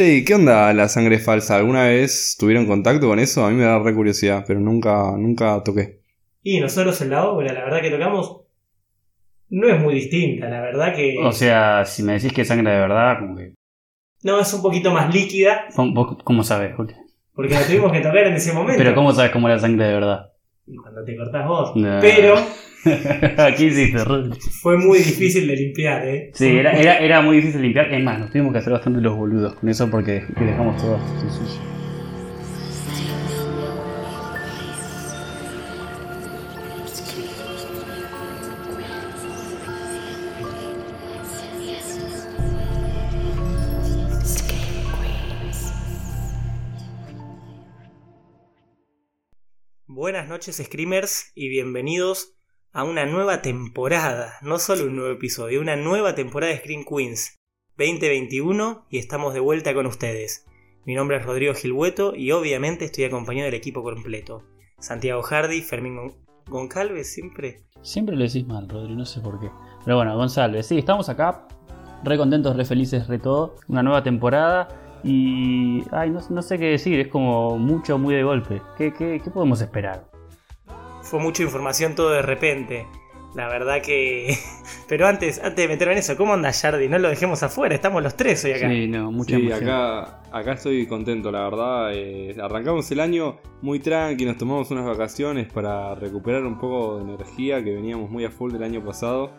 Che, ¿y qué onda la sangre falsa? ¿Alguna vez tuvieron contacto con eso? A mí me da re curiosidad, pero nunca, nunca toqué. Y nosotros en la obra, la verdad que tocamos, no es muy distinta, la verdad que... O sea, si me decís que es sangre de verdad, como que. No, es un poquito más líquida, ¿Cómo, vos cómo sabes, Juli? porque la tuvimos que tocar en ese momento. Pero ¿cómo sabes cómo era sangre de verdad? Y Cuando te cortás vos. No. Pero Aquí hiciste, fue muy difícil de limpiar, ¿eh? Sí, era, era, era muy difícil limpiar. Es más, nos tuvimos que hacer bastante los boludos con eso porque dejamos todo sucio. Buenas noches, Screamers, y bienvenidos a una nueva temporada. No solo un nuevo episodio, una nueva temporada de Scream Queens 2021 y estamos de vuelta con ustedes. Mi nombre es Rodrigo Gilhueto y obviamente estoy acompañado del equipo completo. Santiago Hardy, Fermín Gon- Goncalves, siempre. Siempre lo decís mal, Rodri, no sé por qué. Pero bueno, González, sí, estamos acá, re contentos, re felices, re todo. Una nueva temporada y. Ay, no, no sé qué decir, es como mucho, muy de golpe. ¿Qué, qué, qué podemos esperar? Fue mucha información todo de repente. La verdad que... Pero antes, antes de meterme en eso, ¿cómo anda Jardy? No lo dejemos afuera, estamos los tres hoy acá. Sí, no, mucha Sí, emoción. acá, acá estoy contento, la verdad. Eh, arrancamos el año muy tranqui, nos tomamos unas vacaciones para recuperar un poco de energía que veníamos muy a full del año pasado.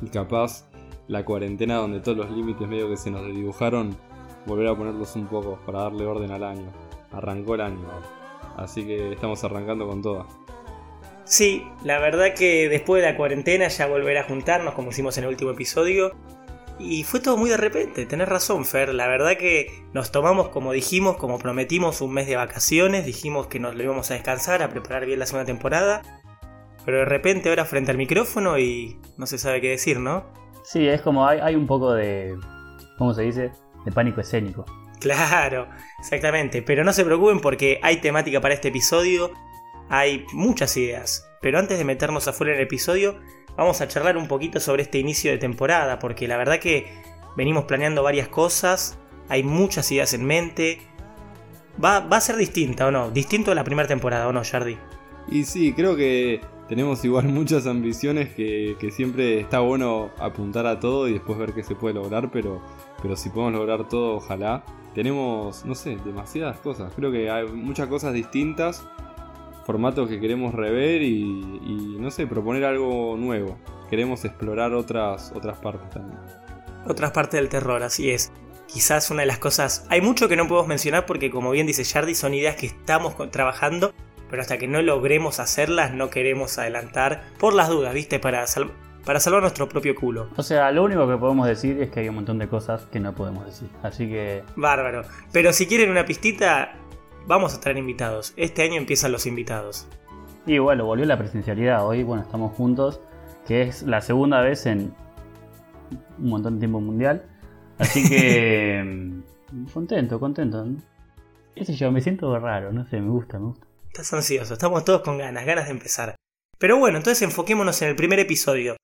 Y capaz la cuarentena donde todos los límites medio que se nos dibujaron, volver a ponerlos un poco para darle orden al año. Arrancó el año. Así que estamos arrancando con todas. Sí, la verdad que después de la cuarentena ya volver a juntarnos como hicimos en el último episodio. Y fue todo muy de repente, tenés razón Fer, la verdad que nos tomamos como dijimos, como prometimos un mes de vacaciones, dijimos que nos lo íbamos a descansar, a preparar bien la segunda temporada. Pero de repente ahora frente al micrófono y no se sabe qué decir, ¿no? Sí, es como hay, hay un poco de. ¿Cómo se dice? De pánico escénico. Claro, exactamente. Pero no se preocupen porque hay temática para este episodio, hay muchas ideas. Pero antes de meternos afuera en el episodio, vamos a charlar un poquito sobre este inicio de temporada, porque la verdad que venimos planeando varias cosas, hay muchas ideas en mente. Va, va a ser distinta o no, distinto a la primera temporada o no, Jardy. Y sí, creo que tenemos igual muchas ambiciones que, que siempre está bueno apuntar a todo y después ver qué se puede lograr, pero, pero si podemos lograr todo, ojalá. Tenemos, no sé, demasiadas cosas. Creo que hay muchas cosas distintas, formatos que queremos rever y, y, no sé, proponer algo nuevo. Queremos explorar otras, otras partes también. Otras partes del terror, así es. Quizás una de las cosas... Hay mucho que no podemos mencionar porque como bien dice Jardy, son ideas que estamos trabajando, pero hasta que no logremos hacerlas no queremos adelantar por las dudas, ¿viste? Para, sal- para salvar nuestro propio culo. O sea, lo único que podemos decir es que hay un montón de cosas que no podemos decir. Así que. Bárbaro. Pero si quieren una pistita, vamos a traer invitados. Este año empiezan los invitados. Y bueno, volvió la presencialidad. Hoy, bueno, estamos juntos, que es la segunda vez en un montón de tiempo mundial. Así que. mm, contento, contento. ¿Qué sé yo? Me siento raro, no sé, me gusta, me gusta. Estás ansioso, estamos todos con ganas, ganas de empezar. Pero bueno, entonces enfoquémonos en el primer episodio.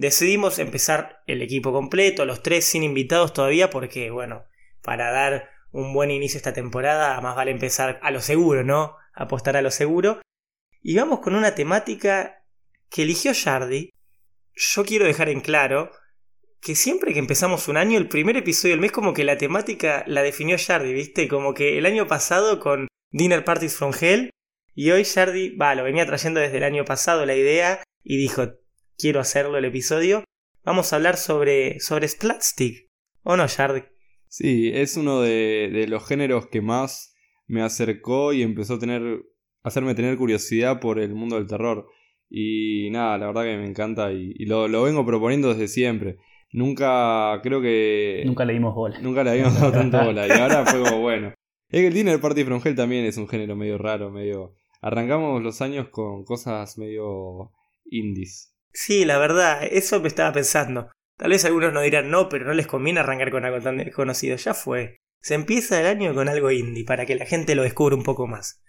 Decidimos empezar el equipo completo, los tres sin invitados todavía, porque bueno, para dar un buen inicio a esta temporada, más vale empezar a lo seguro, ¿no? Apostar a lo seguro. Y vamos con una temática que eligió Jardy. Yo quiero dejar en claro que siempre que empezamos un año, el primer episodio del mes, como que la temática la definió Jardy, ¿viste? Como que el año pasado con Dinner Parties from Hell, y hoy Jardy, va, lo venía trayendo desde el año pasado la idea, y dijo, quiero hacerlo el episodio. Vamos a hablar sobre, sobre Splatstick. ¿O no, Jardy? Sí, es uno de, de los géneros que más me acercó y empezó a tener, a hacerme tener curiosidad por el mundo del terror. Y nada, la verdad que me encanta y, y lo, lo vengo proponiendo desde siempre. Nunca, creo que... Nunca le dimos bola. Nunca le habíamos dado tanto bola. Y ahora fue como bueno. Es que el Dinner Party from Hell también es un género medio raro, medio... Arrancamos los años con cosas medio indies. Sí, la verdad, eso me estaba pensando. Tal vez algunos nos dirán no, pero no les conviene arrancar con algo tan desconocido. Ya fue. Se empieza el año con algo indie para que la gente lo descubra un poco más.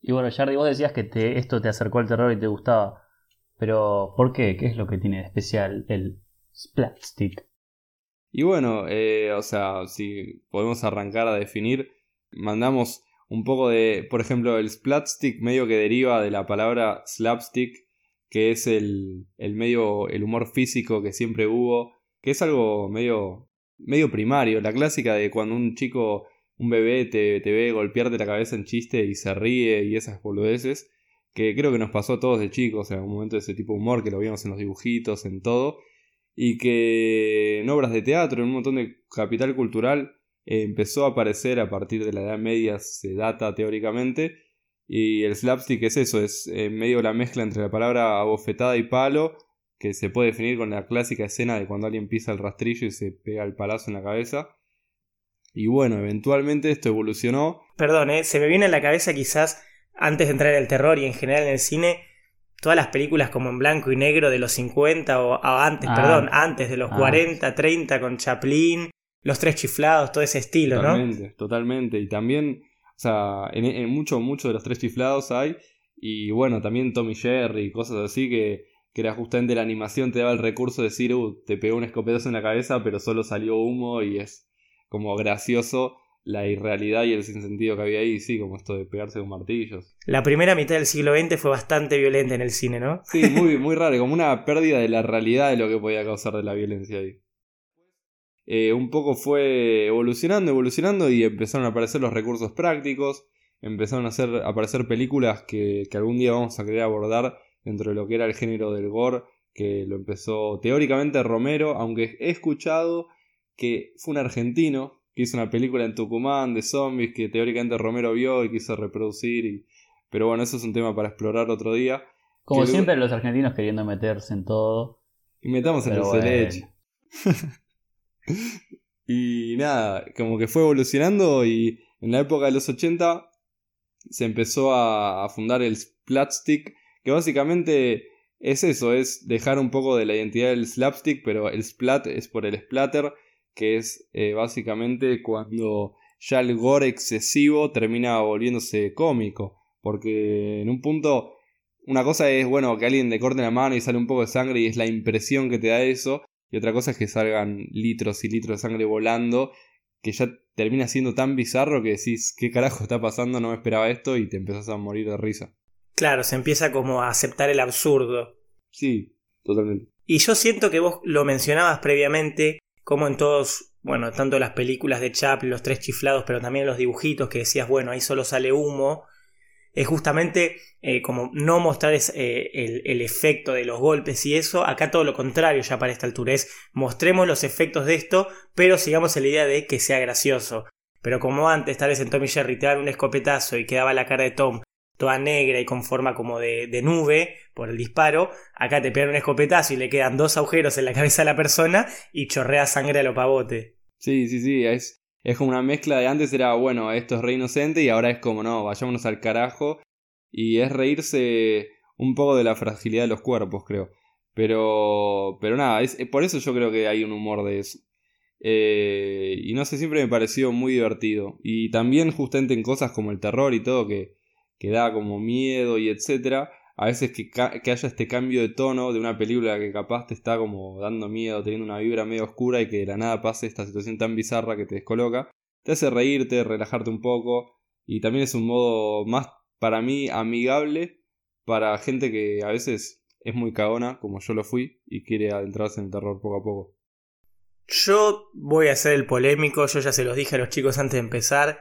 Y bueno, Jardy, vos decías que te- esto te acercó al terror y te gustaba. Pero, ¿por qué? ¿Qué es lo que tiene de especial el Splatstick. Y bueno, eh, o sea, si podemos arrancar a definir, mandamos un poco de, por ejemplo, el splatstick medio que deriva de la palabra slapstick, que es el, el medio, el humor físico que siempre hubo, que es algo medio, medio primario, la clásica de cuando un chico, un bebé te, te ve golpearte la cabeza en chiste y se ríe y esas boludeces, que creo que nos pasó a todos de chicos en algún momento de ese tipo de humor, que lo vimos en los dibujitos, en todo, y que en obras de teatro, en un montón de capital cultural, eh, empezó a aparecer a partir de la Edad Media, se data teóricamente, y el slapstick es eso, es en medio la mezcla entre la palabra abofetada y palo, que se puede definir con la clásica escena de cuando alguien pisa el rastrillo y se pega el palazo en la cabeza. Y bueno, eventualmente esto evolucionó. Perdón, ¿eh? se me viene a la cabeza quizás, antes de entrar en el terror y en general en el cine, todas las películas como en blanco y negro de los 50 o, antes, Ah. perdón, antes de los Ah. 40, 30 con Chaplin, Los Tres Chiflados, todo ese estilo, ¿no? Totalmente, totalmente. Y también, o sea, en, en mucho, mucho de los tres chiflados hay. Y bueno, también Tommy Jerry y cosas así que, que era justamente la animación te daba el recurso de decir, uh, te pegó un escopetazo en la cabeza, pero solo salió humo y es como gracioso la irrealidad y el sinsentido que había ahí, sí, como esto de pegarse con martillos. La primera mitad del siglo XX fue bastante violenta en el cine, ¿no? Sí, muy, muy raro, como una pérdida de la realidad de lo que podía causar de la violencia ahí. Eh, un poco fue evolucionando, evolucionando y empezaron a aparecer los recursos prácticos, empezaron a, hacer, a aparecer películas que, que algún día vamos a querer abordar dentro de lo que era el género del gore, que lo empezó teóricamente Romero, aunque he escuchado que fue un argentino que hizo una película en Tucumán de zombies que teóricamente Romero vio y quiso reproducir, y... pero bueno, eso es un tema para explorar otro día. Como Que- siempre, los argentinos queriendo meterse en todo. Y metamos en el bueno. Y nada, como que fue evolucionando y en la época de los 80 se empezó a, fundar el Splatstick, que básicamente es eso, es dejar un poco de la identidad del slapstick, pero el splat es por el splatter, que es eh, básicamente cuando ya el gore excesivo termina volviéndose cómico, porque en un punto una cosa es, bueno, que alguien le corte la mano y sale un poco de sangre y es la impresión que te da eso. Y otra cosa es que salgan litros y litros de sangre volando, que ya termina siendo tan bizarro que decís, ¿qué carajo está pasando? No me esperaba esto y te empezás a morir de risa. Claro, se empieza como a aceptar el absurdo. Sí, totalmente. Y yo siento que vos lo mencionabas previamente, como en todos, bueno, tanto las películas de Chaplin, los tres chiflados, pero también los dibujitos que decías, bueno, ahí solo sale humo. Es justamente eh, como no mostrar es, eh, el, el efecto de los golpes y eso. Acá todo lo contrario ya para esta altura. Es mostremos los efectos de esto, pero sigamos en la idea de que sea gracioso. Pero como antes, tal vez en Tom y Jerry te daban un escopetazo y quedaba la cara de Tom toda negra y con forma como de, de nube por el disparo, acá te pegan un escopetazo y le quedan dos agujeros en la cabeza de la persona y chorrea sangre a lo pavote. Sí, sí, sí, es, es como una mezcla de antes era, bueno, esto es re inocente y ahora es como, no, vayámonos al carajo. Y es reírse un poco de la fragilidad de los cuerpos, creo. Pero, pero nada, es, por eso yo creo que hay un humor de eso. Eh, y no sé, siempre me pareció muy divertido. Y también justamente en cosas como el terror y todo, que, que da como miedo y etcétera. A veces que, haya este cambio de tono de una película que capaz te está como dando miedo, teniendo una vibra medio oscura y que de la nada pase esta situación tan bizarra que te descoloca, te hace reírte, relajarte un poco y también es un modo más para mí amigable para gente que a veces es muy cagona, como yo lo fui, y quiere adentrarse en el terror poco a poco. Yo voy a ser el polémico, yo ya se los dije a los chicos antes de empezar,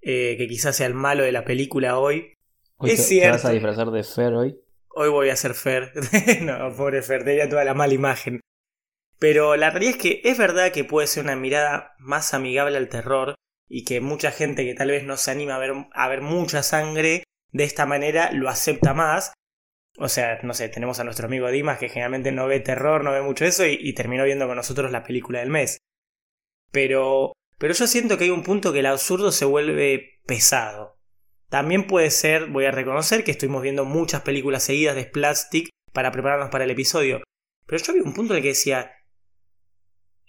eh, que quizás sea el malo de la película hoy. Hoy Es te, vas a disfrazar de Fer hoy. Hoy voy a ser Fer. no, pobre Fer, tenía toda la mala imagen. Pero la realidad es que es verdad que puede ser una mirada más amigable al terror y que mucha gente que tal vez no se anima a ver, a ver mucha sangre de esta manera lo acepta más. O sea, no sé, tenemos a nuestro amigo Dimas que generalmente no ve terror, no ve mucho eso y, y terminó viendo con nosotros la película del mes. Pero, pero yo siento que hay un punto que el absurdo se vuelve pesado. También puede ser, voy a reconocer que estuvimos viendo muchas películas seguidas de Splastic para prepararnos para el episodio. Pero yo vi un punto en el que decía,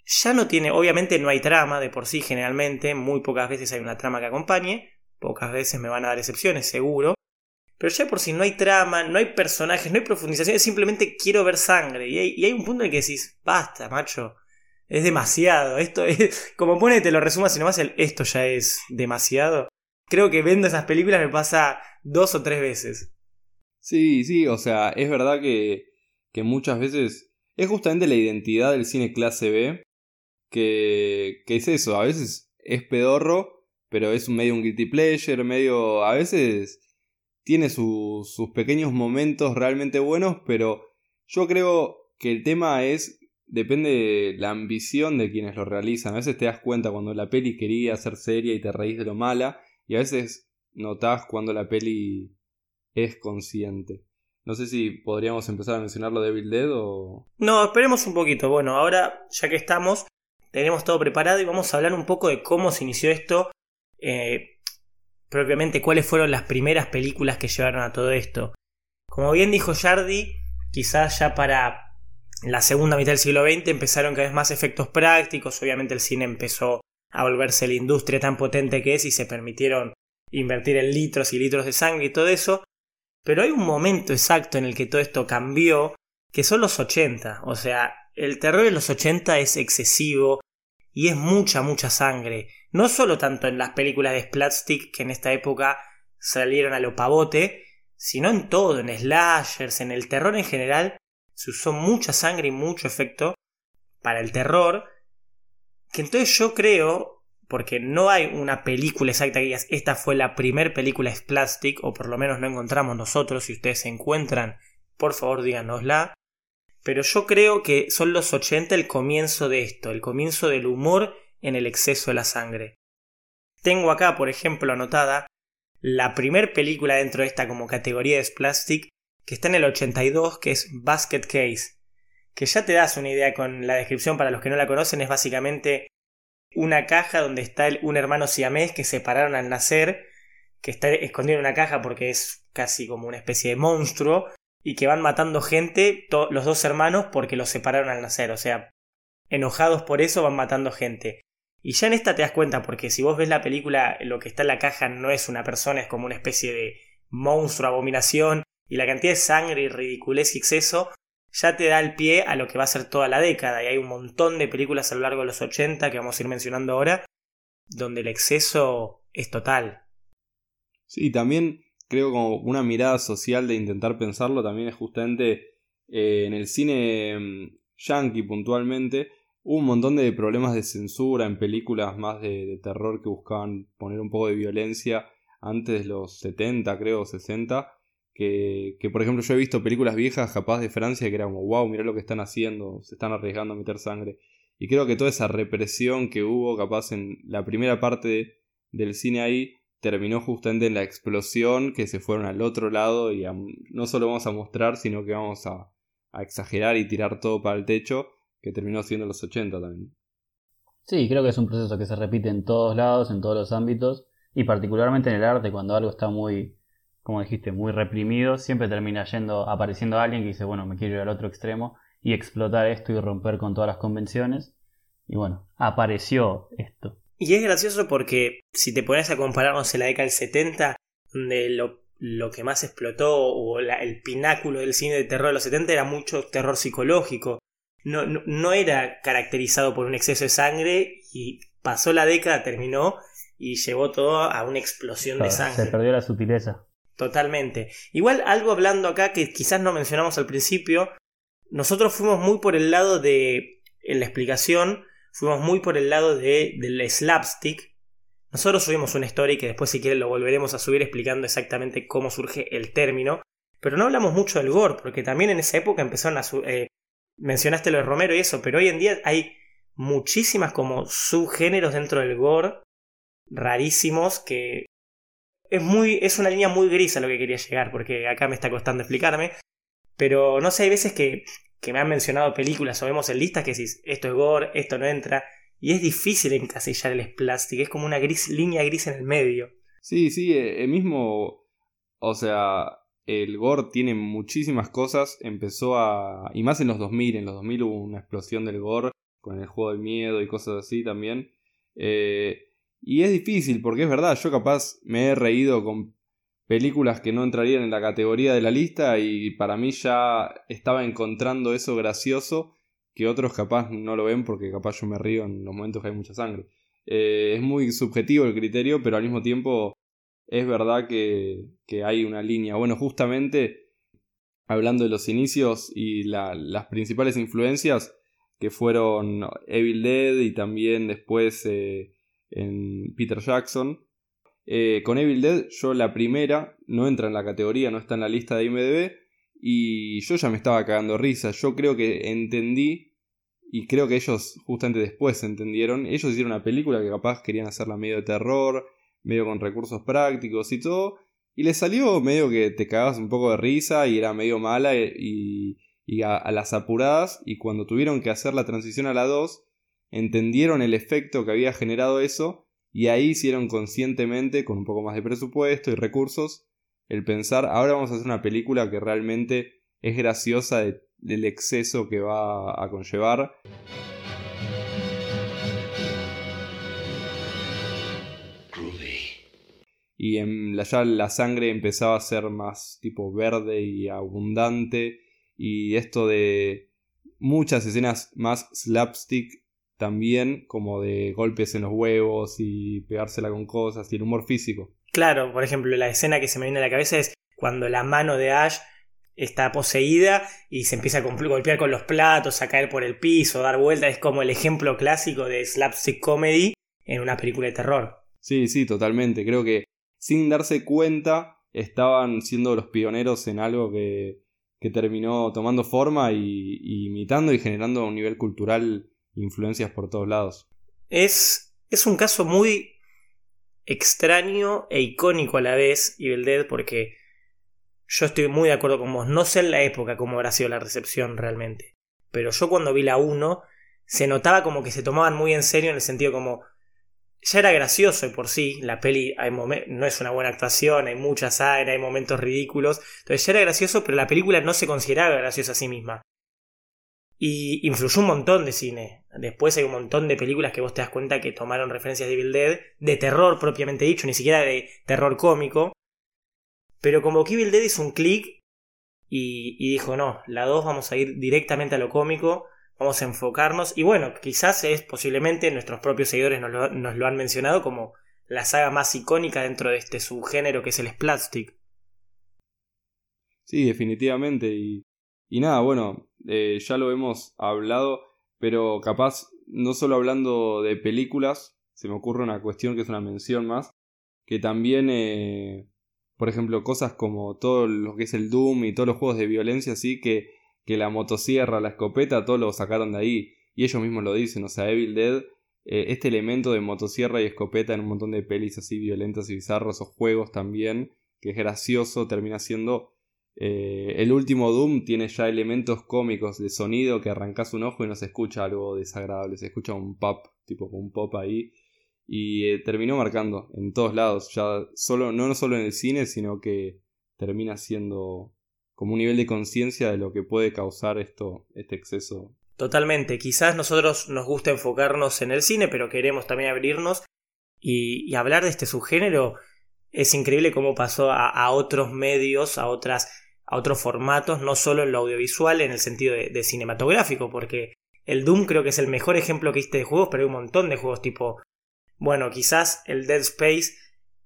ya no tiene, obviamente no hay trama de por sí generalmente, muy pocas veces hay una trama que acompañe, pocas veces me van a dar excepciones, seguro, Pero ya por si no hay trama, no hay personajes, no hay profundización, simplemente quiero ver sangre. Y hay, y hay un punto en el que decís, basta, macho. Es demasiado. Esto es. Como pone, te lo resumas y nomás el esto ya es demasiado. Creo que viendo esas películas me pasa dos o tres veces. Sí, sí, o sea, es verdad que, que muchas veces es justamente la identidad del cine clase B, que, que es eso, a veces es pedorro, pero es medio un guilty pleasure, medio, a veces tiene sus pequeños momentos realmente buenos, pero yo creo que el tema es, depende de la ambición de quienes lo realizan, a veces te das cuenta cuando la peli quería ser seria y te reís de lo mala, y a veces notás cuando la peli es consciente. No sé si podríamos empezar a mencionarlo de Evil Dead o... No, esperemos un poquito. Bueno, ahora ya que estamos, tenemos todo preparado y vamos a hablar un poco de cómo se inició esto. Eh, propiamente cuáles fueron las primeras películas que llevaron a todo esto. Como bien dijo Jardi, quizás ya para la segunda mitad del siglo XX empezaron cada vez más efectos prácticos, obviamente el cine empezó a volverse la industria tan potente que es y se permitieron invertir en litros y litros de sangre y todo eso, pero hay un momento exacto en el que todo esto cambió, que son los 80. O sea, el terror de los 80 es excesivo y es mucha, mucha sangre. No solo tanto en las películas de Splatstick que en esta época salieron a lo pavote, sino en todo, en slashers, en el terror en general, se usó mucha sangre y mucho efecto para el terror. Que entonces yo creo porque no hay una película exacta que digas, esta fue la primer película es Plastic, o por lo menos no encontramos nosotros, si ustedes se encuentran, por favor díganosla. Pero yo creo que son los 80 el comienzo de esto, el comienzo del humor en el exceso de la sangre. Tengo acá, por ejemplo, anotada la primer película dentro de esta como categoría de Plastic, que está en el 82, que es Basket Case. Que ya te das una idea con la descripción para los que no la conocen, es básicamente una caja donde está un hermano siamés que separaron al nacer, que está escondido en una caja porque es casi como una especie de monstruo, y que van matando gente, los dos hermanos, porque los separaron al nacer. O sea, enojados por eso van matando gente. Y ya en esta te das cuenta, porque si vos ves la película, lo que está en la caja no es una persona, es como una especie de monstruo, abominación, y la cantidad de sangre y ridiculez y exceso ya te da el pie a lo que va a ser toda la década. Y hay un montón de películas a lo largo de los 80 que vamos a ir mencionando ahora, donde el exceso es total. Sí, también creo como una mirada social de intentar pensarlo también es justamente eh, en el cine mm, yankee puntualmente hubo un montón de problemas de censura en películas más de, de, terror que buscaban poner un poco de violencia antes de los 70 creo 60 que, por ejemplo, yo he visto películas viejas, capaz de Francia, que era como, wow, mirá lo que están haciendo, se están arriesgando a meter sangre. Y creo que toda esa represión que hubo, capaz en la primera parte del cine ahí, terminó justamente en la explosión, que se fueron al otro lado y no solo vamos a mostrar, sino que vamos a, a exagerar y tirar todo para el techo, que terminó siendo los 80 también. Sí, creo que es un proceso que se repite en todos lados, en todos los ámbitos, y particularmente en el arte, cuando algo está muy como dijiste, muy reprimido, siempre termina yendo, apareciendo alguien que dice, bueno, me quiero ir al otro extremo y explotar esto y romper con todas las convenciones. Y bueno, apareció esto. Y es gracioso porque si te pones a compararnos en la década del 70, donde lo, que más explotó o el pináculo del cine de terror de los 70 era mucho terror psicológico. No, no, era caracterizado por un exceso de sangre y pasó la década, terminó y llevó todo a una explosión de sangre. Se perdió la sutileza. Totalmente. Igual algo hablando acá que quizás no mencionamos al principio, nosotros fuimos muy por el lado de, en la explicación, fuimos muy por el lado de, del slapstick. Nosotros subimos una story que después si quieren lo volveremos a subir explicando exactamente cómo surge el término. Pero no hablamos mucho del gore, porque también en esa época empezaron a... Eh, mencionaste lo de Romero y eso, pero hoy en día hay muchísimas como subgéneros dentro del gore rarísimos que es muy. es una línea muy gris a lo que quería llegar, porque acá me está costando explicarme. Pero no sé, hay veces que, que me han mencionado películas o vemos en listas que decís, esto es gore, esto no entra. Y es difícil encasillar el splastic, es como una gris, línea gris en el medio. Sí, sí, el eh, mismo. O sea, el gore tiene muchísimas cosas. Empezó a. Y más en los 2000. En los 2000 hubo una explosión del gore. Con el juego del miedo y cosas así también. Eh, y es difícil, porque es verdad, yo capaz me he reído con películas que no entrarían en la categoría de la lista y para mí ya estaba encontrando eso gracioso que otros capaz no lo ven porque capaz yo me río en los momentos que hay mucha sangre. Eh, es muy subjetivo el criterio, pero al mismo tiempo es verdad que, hay una línea. Bueno, justamente hablando de los inicios y las principales influencias que fueron Evil Dead y también después eh, en Peter Jackson, eh, con Evil Dead, yo la primera no entra en la categoría, no está en la lista de IMDb. Y yo ya me estaba cagando risa. Yo creo que entendí. Y creo que ellos justamente después entendieron. Ellos hicieron una película que capaz querían hacerla medio de terror, medio con recursos prácticos y todo. Y le salió medio que te cagabas un poco de risa y era medio mala y, a, a, las apuradas. Y cuando tuvieron que hacer la transición a la 2, entendieron el efecto que había generado eso y ahí hicieron conscientemente, con un poco más de presupuesto y recursos, el pensar, ahora vamos a hacer una película que realmente es graciosa del exceso que va a conllevar. Y en la, ya la sangre empezaba a ser más tipo verde y abundante. Y esto de muchas escenas más slapstick también como de golpes en los huevos y pegársela con cosas y el humor físico. Claro, por ejemplo, la escena que se me viene a la cabeza es cuando la mano de Ash está poseída y se empieza a golpear con los platos, a caer por el piso, a dar vueltas. Es como el ejemplo clásico de slapstick comedy en una película de terror. Sí, sí, totalmente. Creo que sin darse cuenta estaban siendo los pioneros en algo que, que terminó tomando forma y, y imitando y generando un nivel cultural influencias por todos lados. Es, es un caso muy extraño e icónico a la vez, Evil Dead, porque yo estoy muy de acuerdo con vos. No sé en la época cómo habrá sido la recepción realmente. Pero yo cuando vi la 1, se notaba como que se tomaban muy en serio en el sentido como. Ya era gracioso por sí, la peli hay no es una buena actuación, hay mucha sangre, hay momentos ridículos. Entonces ya era gracioso, pero la película no se consideraba graciosa a sí misma. Y influyó un montón de cine. Después hay un montón de películas que vos te das cuenta que tomaron referencias de Evil Dead, de terror propiamente dicho, ni siquiera de terror cómico. Pero como que Evil Dead hizo un clic y, dijo, no, la 2 vamos a ir directamente a lo cómico, vamos a enfocarnos. Y bueno, quizás es posiblemente, nuestros propios seguidores nos lo, han mencionado como la saga más icónica dentro de este subgénero que es el Splatstick. Sí, definitivamente. Y, y nada, bueno, eh, ya lo hemos hablado, pero capaz, no solo hablando de películas, se me ocurre una cuestión que es una mención más, que también, eh, por ejemplo, cosas como todo lo que es el Doom y todos los juegos de violencia, así que, que la motosierra, la escopeta, todo lo sacaron de ahí, y ellos mismos lo dicen, o sea, Evil Dead, eh, este elemento de motosierra y escopeta en un montón de pelis así violentas y bizarros o juegos también, que es gracioso, termina siendo eh, el último Doom tiene ya elementos cómicos de sonido que arrancas un ojo y no se escucha algo desagradable, se escucha un pop, tipo un pop ahí. Y eh, terminó marcando en todos lados, ya solo, no solo en el cine, sino que termina siendo como un nivel de conciencia de lo que puede causar esto, este exceso. Totalmente, quizás nosotros nos gusta enfocarnos en el cine, pero queremos también abrirnos y, hablar de este subgénero. Es increíble cómo pasó a otros medios, a otras a otros formatos, no solo en lo audiovisual, en el sentido de, cinematográfico, porque el Doom creo que es el mejor ejemplo que hiciste de juegos, pero hay un montón de juegos tipo, bueno, quizás el Dead Space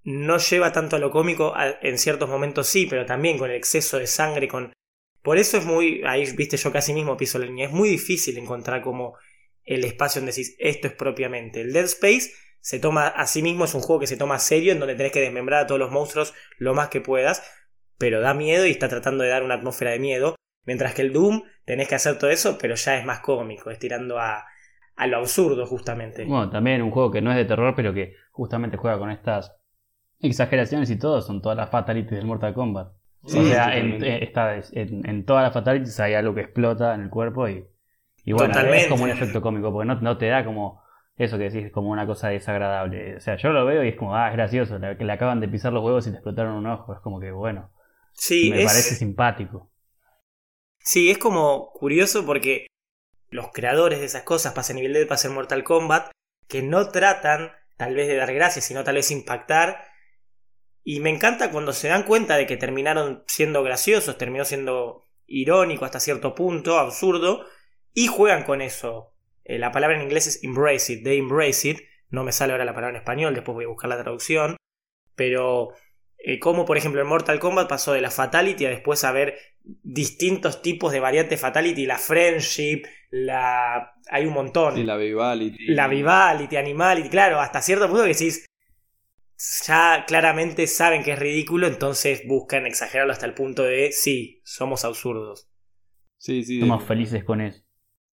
no lleva tanto a lo cómico, en ciertos momentos sí, pero también con el exceso de sangre, con... Por eso es muy, ahí viste yo casi mismo piso la línea, es muy difícil encontrar como el espacio donde decís esto es propiamente. El Dead Space se toma a sí mismo, es un juego que se toma serio, en donde tenés que desmembrar a todos los monstruos lo más que puedas, pero da miedo y está tratando de dar una atmósfera de miedo. Mientras que el Doom tenés que hacer todo eso, pero ya es más cómico, es tirando a, a lo absurdo justamente. Bueno, también un juego que no es de terror, pero que justamente juega con estas exageraciones y todo, son todas las fatalities del Mortal Kombat. o sea, en, en, todas las fatalities hay algo que explota en el cuerpo y, y bueno, es como un efecto cómico, porque no, no te da como eso que decís, como una cosa desagradable. O sea, yo lo veo y es como, ah, es gracioso, que le acaban de pisar los huevos y te explotaron un ojo, es como que bueno. Sí, me parece simpático. Sí, es como curioso porque los creadores de esas cosas, pasa nivel de pasa en Mortal Kombat, que no tratan tal vez de dar gracias, sino tal vez impactar, Y me encanta cuando se dan cuenta de que terminaron siendo graciosos, terminó siendo irónico hasta cierto punto, absurdo, y juegan con eso. Eh, la palabra en inglés es embrace it, they embrace it. No me sale ahora la palabra en español, después voy a buscar la traducción. Pero eh, como por ejemplo en Mortal Kombat pasó de la Fatality a después a ver distintos tipos de variantes Fatality, la Friendship, la... hay un montón. Sí, la Vivality. La Vivality, Animality, claro, hasta cierto punto que decís, ya claramente saben que es ridículo, entonces buscan exagerarlo hasta el punto de, sí, somos absurdos. Sí, sí. Somos felices con eso.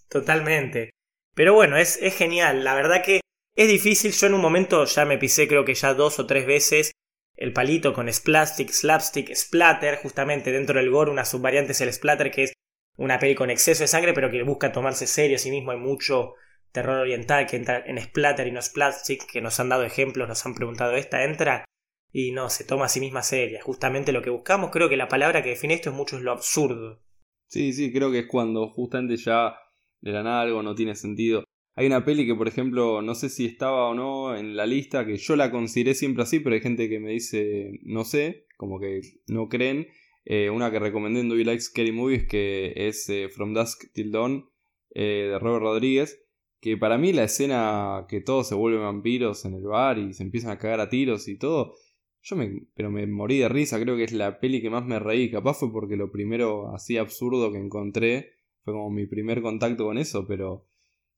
Totalmente. Pero bueno, es, es genial, la verdad que es difícil, yo en un momento ya me pisé creo que ya dos o tres veces el palito con splastic, slapstick, splatter, justamente dentro del gore una subvariante es el splatter que es una peli con exceso de sangre pero que busca tomarse serio a sí mismo, hay mucho terror oriental que entra en splatter y no splastic, que nos han dado ejemplos, nos han preguntado esta, entra y no, se toma a sí misma seria, justamente lo que buscamos, creo que la palabra que define esto es mucho es lo absurdo. Sí, sí, creo que es cuando justamente ya de la nada algo no tiene sentido. Hay una peli que, por ejemplo, no sé si estaba o no en la lista, que yo la consideré siempre así, pero hay gente que me dice no sé, como que no creen. Eh, una que recomendé en Do You Like Scary Movies, que es eh, From Dusk Till Dawn, eh, de Robert Rodríguez. Que para mí la escena que todos se vuelven vampiros en el bar y se empiezan a cagar a tiros y todo, yo me, pero me morí de risa, creo que es la peli que más me reí. Capaz fue porque lo primero así absurdo que encontré fue como mi primer contacto con eso, pero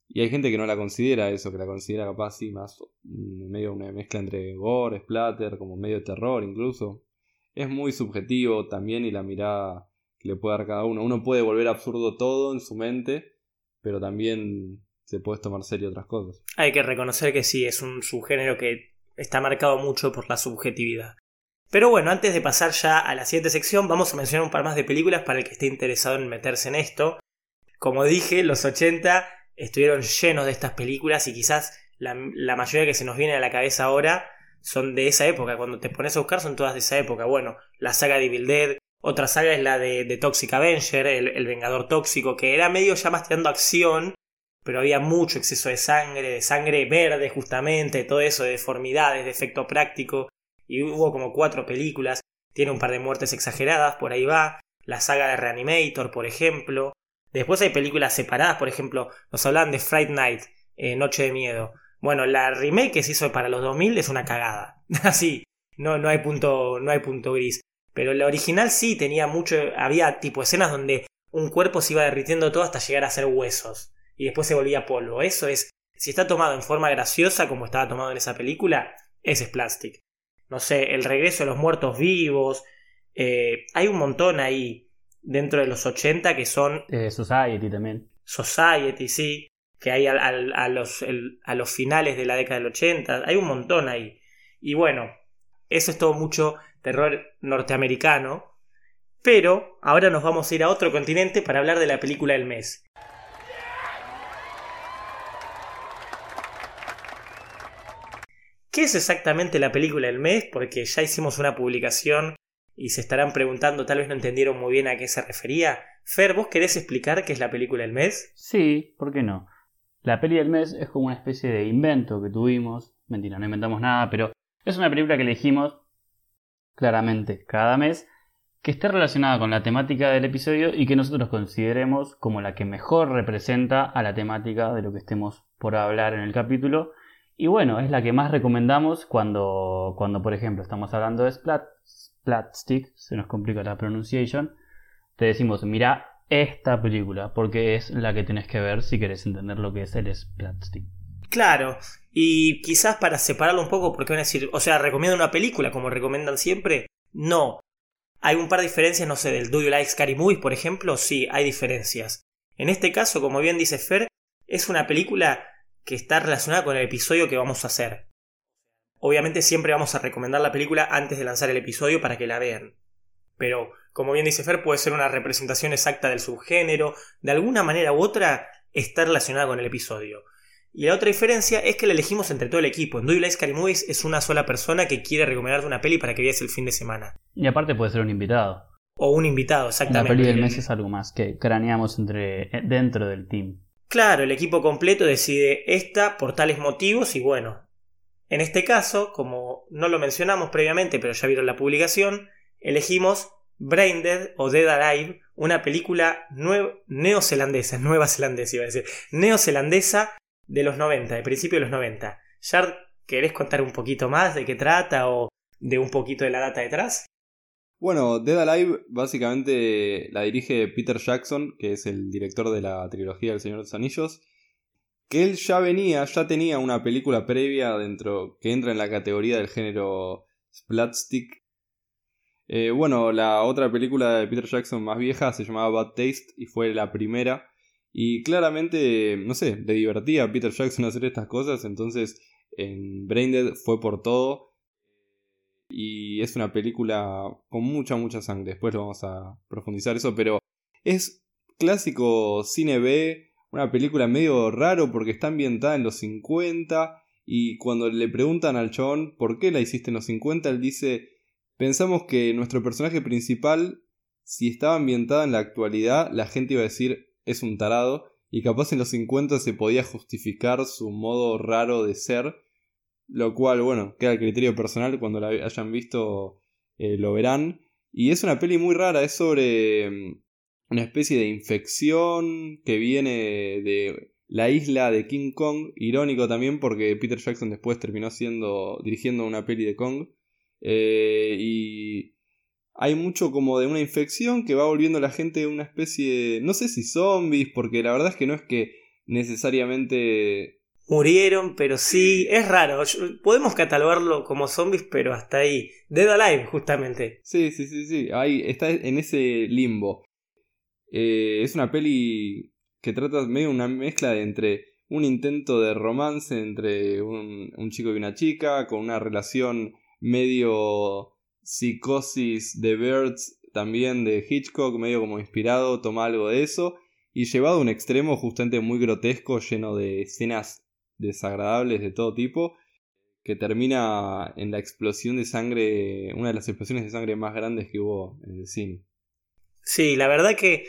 y hay gente que no la considera eso, que la considera capaz así más medio una mezcla entre gore, splatter, como medio terror incluso. Es muy subjetivo también y la mirada que le puede dar cada uno. Uno puede volver absurdo todo en su mente, pero también se puede tomar serio otras cosas. Hay que reconocer que sí, es un subgénero que está marcado mucho por la subjetividad. Pero bueno, antes de pasar ya a la siguiente sección, vamos a mencionar un par más de películas para el que esté interesado en meterse en esto. Como dije, los 80 estuvieron llenos de estas películas y quizás la, mayoría que se nos viene a la cabeza ahora son de esa época. Cuando te pones a buscar son todas de esa época. Bueno, la saga de Evil Dead, otra saga es la de, Toxic Avenger, el, Vengador Tóxico, que era medio ya más tirando acción, pero había mucho exceso de sangre, de sangre verde justamente, todo eso de deformidades, de efecto práctico. Y hubo como cuatro películas, tiene un par de muertes exageradas, por ahí va. La saga de Reanimator, por ejemplo. Después hay películas separadas, por ejemplo, nos hablan de Fright Night, eh, Noche de Miedo. Bueno, la remake que se hizo para los 2000 es una cagada. Así, no, no, hay punto, no hay punto gris. Pero la original sí tenía mucho, había tipo escenas donde un cuerpo se iba derritiendo todo hasta llegar a ser huesos. Y después se volvía polvo. Eso es, si está tomado en forma graciosa como estaba tomado en esa película, ese es plastic. No sé, el regreso de los muertos vivos. Eh, hay un montón ahí dentro de los 80 que son... Eh, Society también. Society, sí, que hay a, los, a los finales de la década del 80, hay un montón ahí. Y bueno, eso es todo mucho terror norteamericano, pero ahora nos vamos a ir a otro continente para hablar de la película del mes. ¿Qué es exactamente la película del mes? Porque ya hicimos una publicación y se estarán preguntando, tal vez no entendieron muy bien a qué se refería. Fer, ¿vos querés explicar qué es la película del mes? Sí, ¿por qué no? La peli del mes es como una especie de invento que tuvimos. Mentira, no inventamos nada, pero es una película que elegimos claramente cada mes que esté relacionada con la temática del episodio y que nosotros consideremos como la que mejor representa a la temática de lo que estemos por hablar en el capítulo. Y bueno, es la que más recomendamos cuando, cuando por ejemplo, estamos hablando de Splat, Splatstick, se nos complica la pronunciación, te decimos, mira esta película, porque es la que tienes que ver si quieres entender lo que es el Splatstick. Claro, y quizás para separarlo un poco, porque van a decir, o sea, ¿recomiendo una película como recomiendan siempre? No. Hay un par de diferencias, no sé, del Do You Like Scary Movies, por ejemplo, sí, hay diferencias. En este caso, como bien dice Fer, es una película que está relacionada con el episodio que vamos a hacer. Obviamente siempre vamos a recomendar la película antes de lanzar el episodio para que la vean. Pero, como bien dice Fer, puede ser una representación exacta del subgénero, de alguna manera u otra está relacionada con el episodio. Y la otra diferencia es que la elegimos entre todo el equipo. En Do You Like Scary Movies es una sola persona que quiere recomendarte una peli para que veas el fin de semana. Y aparte puede ser un invitado. O un invitado, exactamente. La peli del mes es algo más que craneamos entre, eh, dentro del team. Claro, el equipo completo decide esta por tales motivos y bueno, En este caso, como no lo mencionamos previamente, pero ya vieron la publicación, elegimos Braindead o Dead Alive, una película neozelandesa, nueva zelandesa iba a decir, neozelandesa de los 90, de principio de los 90. Shard, ¿querés contar un poquito más de qué trata o de un poquito de la data detrás? Bueno, Dead Alive básicamente la dirige Peter Jackson, que es el director de la trilogía del Señor de los Anillos, que él ya venía, ya tenía una película previa dentro que entra en la categoría del género Splatstick. Eh, bueno, la otra película de Peter Jackson más vieja se llamaba Bad Taste y fue la primera. Y claramente, no sé, le divertía a Peter Jackson hacer estas cosas, entonces en Braindead fue por todo. Y es una película con mucha, mucha sangre. Después lo vamos a profundizar eso, pero es clásico cine B, una película medio raro porque está ambientada en los 50 y cuando le preguntan al chabón por qué la hiciste en los 50, él dice, pensamos que nuestro personaje principal, si estaba ambientada en la actualidad, la gente iba a decir es un tarado y capaz en los 50 se podía justificar su modo raro de ser, lo cual, bueno, queda el criterio personal, cuando la hayan visto eh, lo verán. Y es una peli muy rara, es sobre mm, una especie de infección que viene de la isla de King Kong, irónico también porque Peter Jackson después terminó siendo dirigiendo una peli de Kong eh, y hay mucho como de una infección que va volviendo a la gente una especie no sé si zombies, porque la verdad es que no es que necesariamente murieron, pero sí, es raro. Podemos catalogarlo como zombies, pero hasta ahí. Dead Alive, justamente. Sí, sí, sí, sí. Ahí está en ese limbo. Eh, es una peli que trata medio una mezcla de entre un intento de romance entre un, un chico y una chica, con una relación medio psicosis de Birds también de Hitchcock, medio como inspirado, toma algo de eso, y llevado a un extremo justamente muy grotesco, lleno de escenas desagradables de todo tipo, que termina en la explosión de sangre, una de las explosiones de sangre más grandes que hubo en el cine. Sí, la verdad que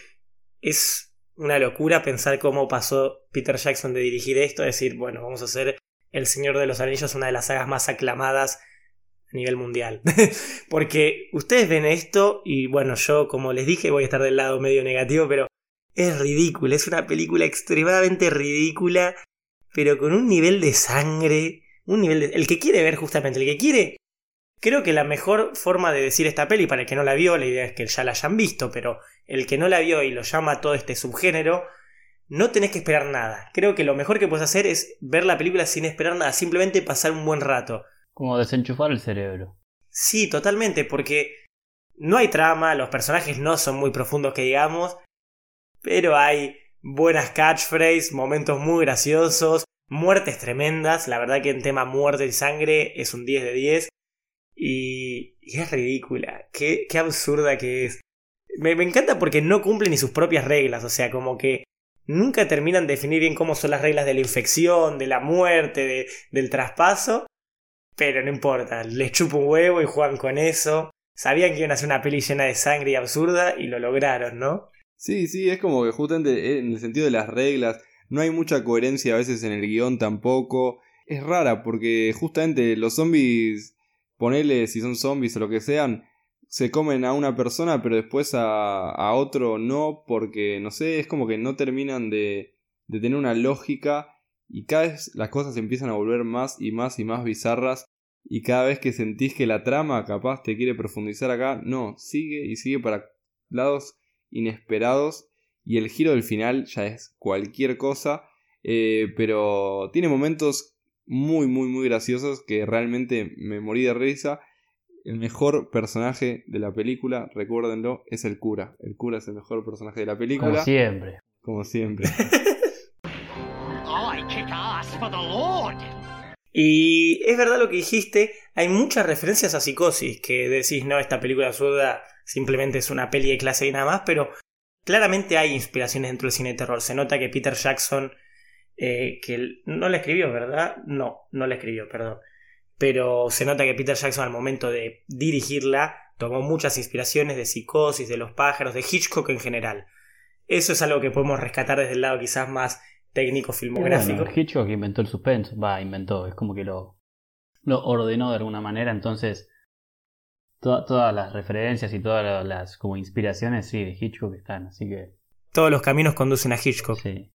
es una locura pensar cómo pasó Peter Jackson de dirigir esto, decir, bueno, vamos a hacer El Señor de los Anillos, una de las sagas más aclamadas a nivel mundial. Porque ustedes ven esto y bueno, yo como les dije voy a estar del lado medio negativo, pero es ridículo, es una película extremadamente ridícula, pero con un nivel de sangre, un nivel de... El que quiere ver justamente, el que quiere Creo que la mejor forma de decir esta peli, para el que no la vio, la idea es que ya la hayan visto, pero el que no la vio y lo llama todo este subgénero, no tenés que esperar nada. Creo que lo mejor que puedes hacer es ver la película sin esperar nada, simplemente pasar un buen rato. Como desenchufar el cerebro. Sí, totalmente, porque no hay trama, los personajes no son muy profundos que digamos, pero hay buenas catchphrases, momentos muy graciosos, muertes tremendas, la verdad que en tema muerte y sangre es un 10 de 10. Y, es ridícula. Qué, absurda que es. Me, encanta porque no cumple ni sus propias reglas. O sea, como que nunca terminan de definir bien cómo son las reglas de la infección, de la muerte, de, del traspaso. Pero no importa, les chupa un huevo y juegan con eso. Sabían que iban a hacer una peli llena de sangre y absurda y lo lograron, ¿no? Sí, sí, es como que justamente en el sentido de las reglas, no hay mucha coherencia a veces en el guion tampoco. Es rara porque justamente los zombies ponele si son zombies o lo que sean, se comen a una persona pero después a, a otro no, porque no sé, es como que no terminan de, de tener una lógica y cada vez las cosas empiezan a volver más y más y más bizarras y cada vez que sentís que la trama capaz te quiere profundizar acá, no, sigue y sigue para lados inesperados y el giro del final ya es cualquier cosa, eh, pero tiene momentos muy, muy, muy graciosos que realmente me morí de risa. El mejor personaje de la película, recuérdenlo, es el cura. El cura es el mejor personaje de la película. Como siempre. Como siempre. y es verdad lo que dijiste, hay muchas referencias a psicosis, que decís, no, esta película absurda simplemente es una peli de clase y nada más, pero claramente hay inspiraciones dentro del cine de terror. Se nota que Peter Jackson eh, que no la escribió, ¿verdad? No, no la escribió, perdón. Pero se nota que Peter Jackson al momento de dirigirla tomó muchas inspiraciones de Psicosis, de Los pájaros, de Hitchcock en general. Eso es algo que podemos rescatar desde el lado quizás más técnico filmográfico. Hitchcock inventó el suspense, va, inventó, es como que lo lo ordenó de alguna manera, entonces todas las referencias y todas las como inspiraciones sí de Hitchcock están, así que todos los caminos conducen a Hitchcock. Sí.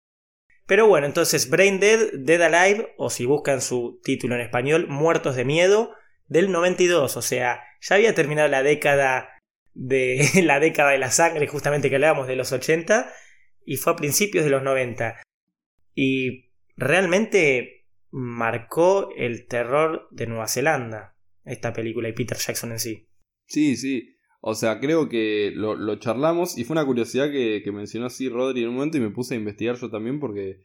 Pero bueno, entonces Brain Dead, Dead Alive, o si buscan su título en español, Muertos de Miedo, del 92. O sea, ya había terminado la década de la década de la sangre, justamente que hablábamos de los 80, y fue a principios de los 90. Y realmente marcó el terror de Nueva Zelanda, esta película y Peter Jackson en sí. Sí, sí. O sea, creo que lo, charlamos y fue una curiosidad que, mencionó así Rodri en un momento y me puse a investigar yo también porque,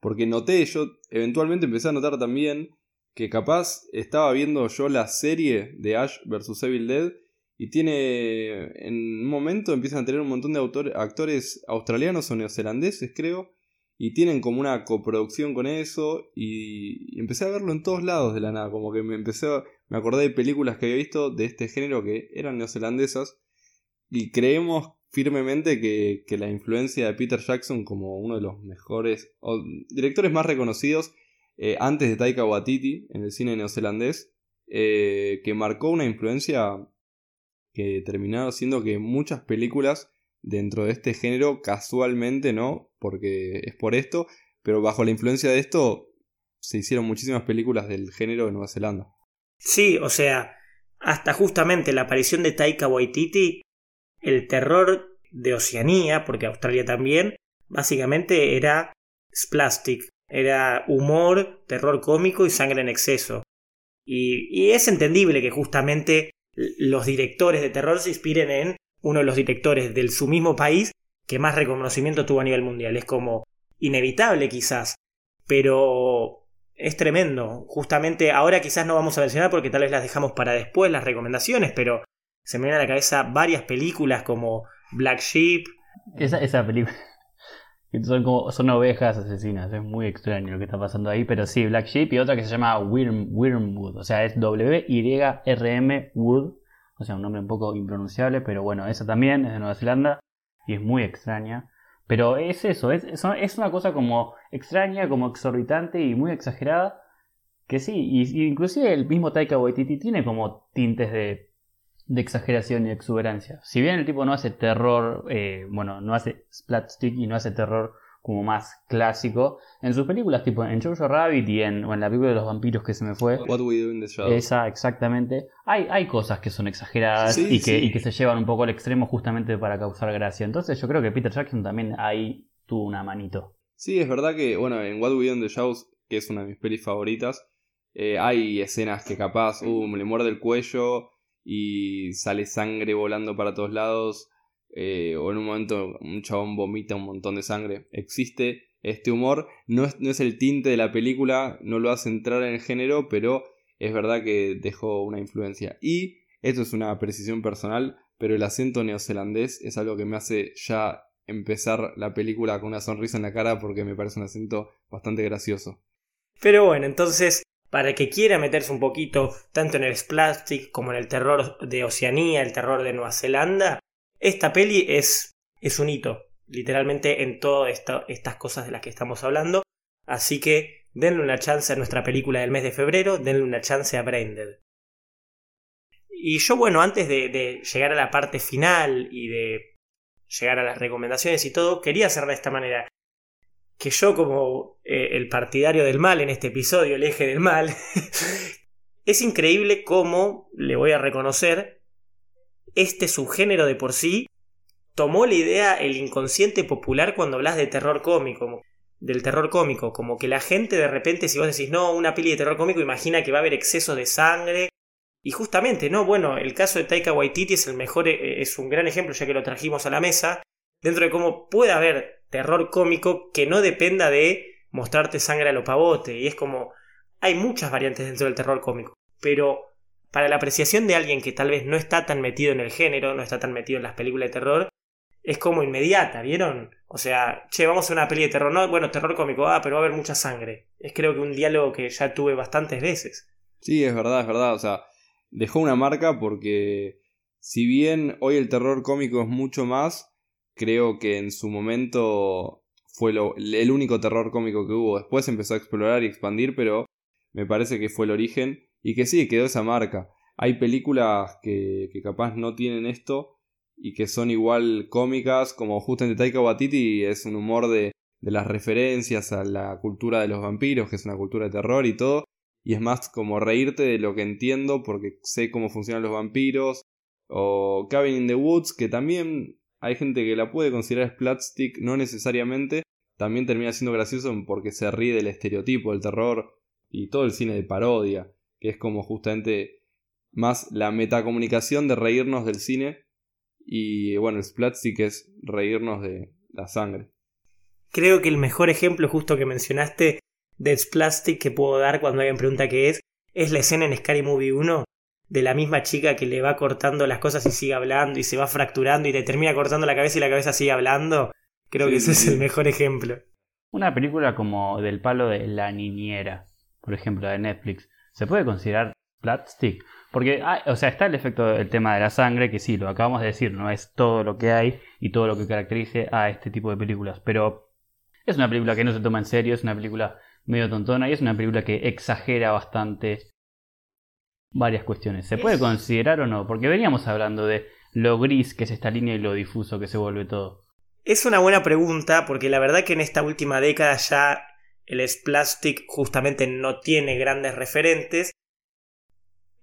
porque noté, yo eventualmente empecé a notar también que capaz estaba viendo yo la serie de Ash vs. Evil Dead y tiene, en un momento empiezan a tener un montón de actores australianos o neozelandeses creo y tienen como una coproducción con eso y, empecé a verlo en todos lados de la nada, como que me empecé me acordé de películas que había visto de este género que eran neozelandesas y creemos firmemente que, la influencia de Peter Jackson como uno de los mejores o directores más reconocidos eh, antes de Taika Waititi en el cine neozelandés eh, que marcó una influencia que terminó siendo que muchas películas dentro de este género casualmente, ¿no? Porque es por esto, pero bajo la influencia de esto se hicieron muchísimas películas del género de Nueva Zelanda. Sí, o sea, hasta justamente la aparición de Taika Waititi, el terror de Oceanía, porque Australia también, básicamente era splastic, era humor, terror cómico y sangre en exceso. Y, y es entendible que justamente los directores de terror se inspiren en uno de los directores de su mismo país que más reconocimiento tuvo a nivel mundial. Es como inevitable quizás, pero es tremendo. Justamente ahora quizás no vamos a mencionar porque tal vez las dejamos para después las recomendaciones, pero se me vienen a la cabeza varias películas como Black Sheep. Esa, esa película. Son, como, son ovejas asesinas, es muy extraño lo que está pasando ahí, pero sí, Black Sheep y otra que se llama Wormwood, o sea, es W-Y-R-M Wood, o sea, un nombre un poco impronunciable, pero bueno, esa también es de Nueva Zelanda y es muy extraña. Pero es eso, es, es una cosa como extraña, como exorbitante y muy exagerada. Que sí, y, inclusive el mismo Taika Waititi tiene como tintes de, de exageración y exuberancia. Si bien el tipo no hace terror, eh, bueno, no hace splatstick y no hace terror como más clásico. En sus películas, tipo en Jojo Rabbit y en, en, la película de los vampiros que se me fue. What We Do in the Shadows. Esa, exactamente. Hay, hay cosas que son exageradas y, que, y que se llevan un poco al extremo justamente para causar gracia. Entonces yo creo que Peter Jackson también ahí tuvo una manito. Sí, es verdad que, bueno, en What We Do in the Shadows, que es una de mis pelis favoritas, eh, hay escenas que capaz, uh, le muerde el cuello y sale sangre volando para todos lados eh, o en un momento un chabón vomita un montón de sangre. Existe este humor, no es, no es el tinte de la película, no lo hace entrar en el género, pero es verdad que dejó una influencia. Y esto es una precisión personal, pero el acento neozelandés es algo que me hace ya empezar la película con una sonrisa en la cara porque me parece un acento bastante gracioso. Pero bueno, entonces, para que quiera meterse un poquito tanto en el splastic como en el terror de Oceanía, el terror de Nueva Zelanda, esta peli es, es un hito, literalmente en todas estas cosas de las que estamos hablando. Así que denle una chance a nuestra película del mes de febrero, denle una chance a Braindead. Y yo, bueno, antes de, llegar a la parte final y de llegar a las recomendaciones y todo, quería hacer de esta manera. Que yo, como eh, el partidario del mal en este episodio, el eje del mal, es increíble cómo, le voy a reconocer, este subgénero de por sí tomó la idea el inconsciente popular cuando hablas de terror cómico, del terror cómico, como que la gente de repente si vos decís no, una peli de terror cómico imagina que va a haber exceso de sangre. Y justamente, no, bueno, el caso de Taika Waititi es el mejor eh, es un gran ejemplo ya que lo trajimos a la mesa dentro de cómo puede haber terror cómico que no dependa de mostrarte sangre a lo pavote. Y es como hay muchas variantes dentro del terror cómico, pero para la apreciación de alguien que tal vez no está tan metido en el género, no está tan metido en las películas de terror, es como inmediata, ¿vieron? O sea, che, vamos a una peli de terror, no, bueno, terror cómico, ah, pero va a haber mucha sangre. Es creo que un diálogo que ya tuve bastantes veces. Sí, es verdad, es verdad, o sea, dejó una marca porque si bien hoy el terror cómico es mucho más, creo que en su momento fue lo, el único terror cómico que hubo. Después empezó a explorar y expandir, pero me parece que fue el origen y que sí, quedó esa marca. Hay películas que, que capaz no tienen esto y que son igual cómicas, como justamente Taika Waititi es un humor de, de las referencias a la cultura de los vampiros, que es una cultura de terror y todo, y es más como reírte de lo que entiendo porque sé cómo funcionan los vampiros, o Cabin in the Woods, que también hay gente que la puede considerar splatstick, no necesariamente, también termina siendo gracioso porque se ríe del estereotipo del terror y todo el cine de parodia, que es como justamente más la metacomunicación de reírnos del cine y bueno, el splatstick es reírnos de la sangre. Creo que el mejor ejemplo justo que mencionaste de splatstick que puedo dar cuando alguien pregunta qué es, es la escena en Scary Movie 1 de la misma chica que le va cortando las cosas y sigue hablando y se va fracturando y te termina cortando la cabeza y la cabeza sigue hablando. Creo que ese es el mejor ejemplo. Una película como del palo de La Niñera, por ejemplo, de Netflix, ¿se puede considerar Platstick? Porque, o sea, está el efecto del tema de la sangre, que sí, lo acabamos de decir, no es todo lo que hay y todo lo que caracterice a este tipo de películas, pero es una película que no se toma en serio, es una película medio tontona y es una película que exagera bastante varias cuestiones. ¿Se puede considerar o no? Porque veníamos hablando de lo gris que es esta línea y lo difuso que se vuelve todo. Es una buena pregunta porque la verdad que en esta última década ya el Splastic justamente no tiene grandes referentes.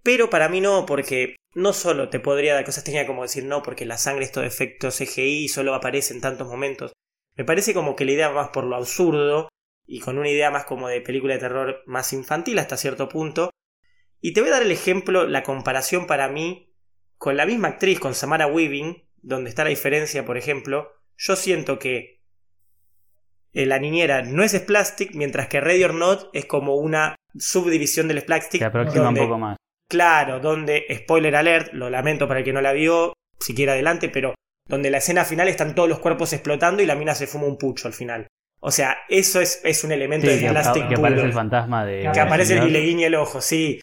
Pero para mí no, porque no solo te podría dar cosas tenía como decir no, porque la sangre es todo efecto CGI y solo aparece en tantos momentos. Me parece como que la idea más por lo absurdo y con una idea más como de película de terror más infantil hasta cierto punto. Y te voy a dar el ejemplo, la comparación para mí con la misma actriz, con Samara Weaving, donde está la diferencia, por ejemplo, yo siento que la niñera no es Splastic, mientras que Ready or Not es como una subdivisión del Splastic. Se aproxima un poco más. Claro, donde, spoiler alert, lo lamento para el que no la vio, siquiera adelante, pero donde la escena final están todos los cuerpos explotando y la mina se fuma un pucho al final. O sea, eso es, es un elemento de Splastic que, aparece el fantasma de... Que aparece y le guiña el ojo, sí.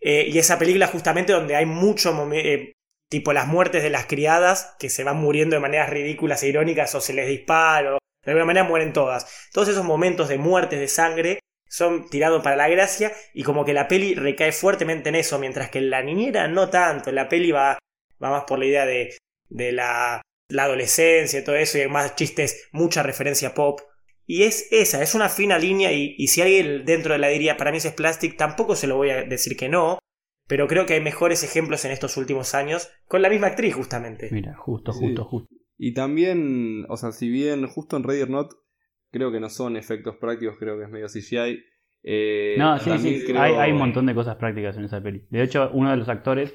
Eh, y esa película justamente donde hay mucho eh, tipo las muertes de las criadas que se van muriendo de maneras ridículas e irónicas o se les dispara, de alguna manera mueren todas. Todos esos momentos de muertes de sangre son tirados para la gracia y como que la peli recae fuertemente en eso, mientras que la niñera no tanto, la peli va, va más por la idea de, de la, la adolescencia y todo eso y hay más chistes, mucha referencia pop. Y es esa, es una fina línea y, y si alguien dentro de la diría para mí es plastic, tampoco se lo voy a decir que no, pero creo que hay mejores ejemplos en estos últimos años con la misma actriz, justamente. Mira, justo, justo, justo. Y también, o sea, si bien justo en Ready or Not creo que no son efectos prácticos, creo que es medio CGI. Eh, no, sí, sí, hay, hay, un montón de cosas prácticas en esa peli. De hecho, uno de los actores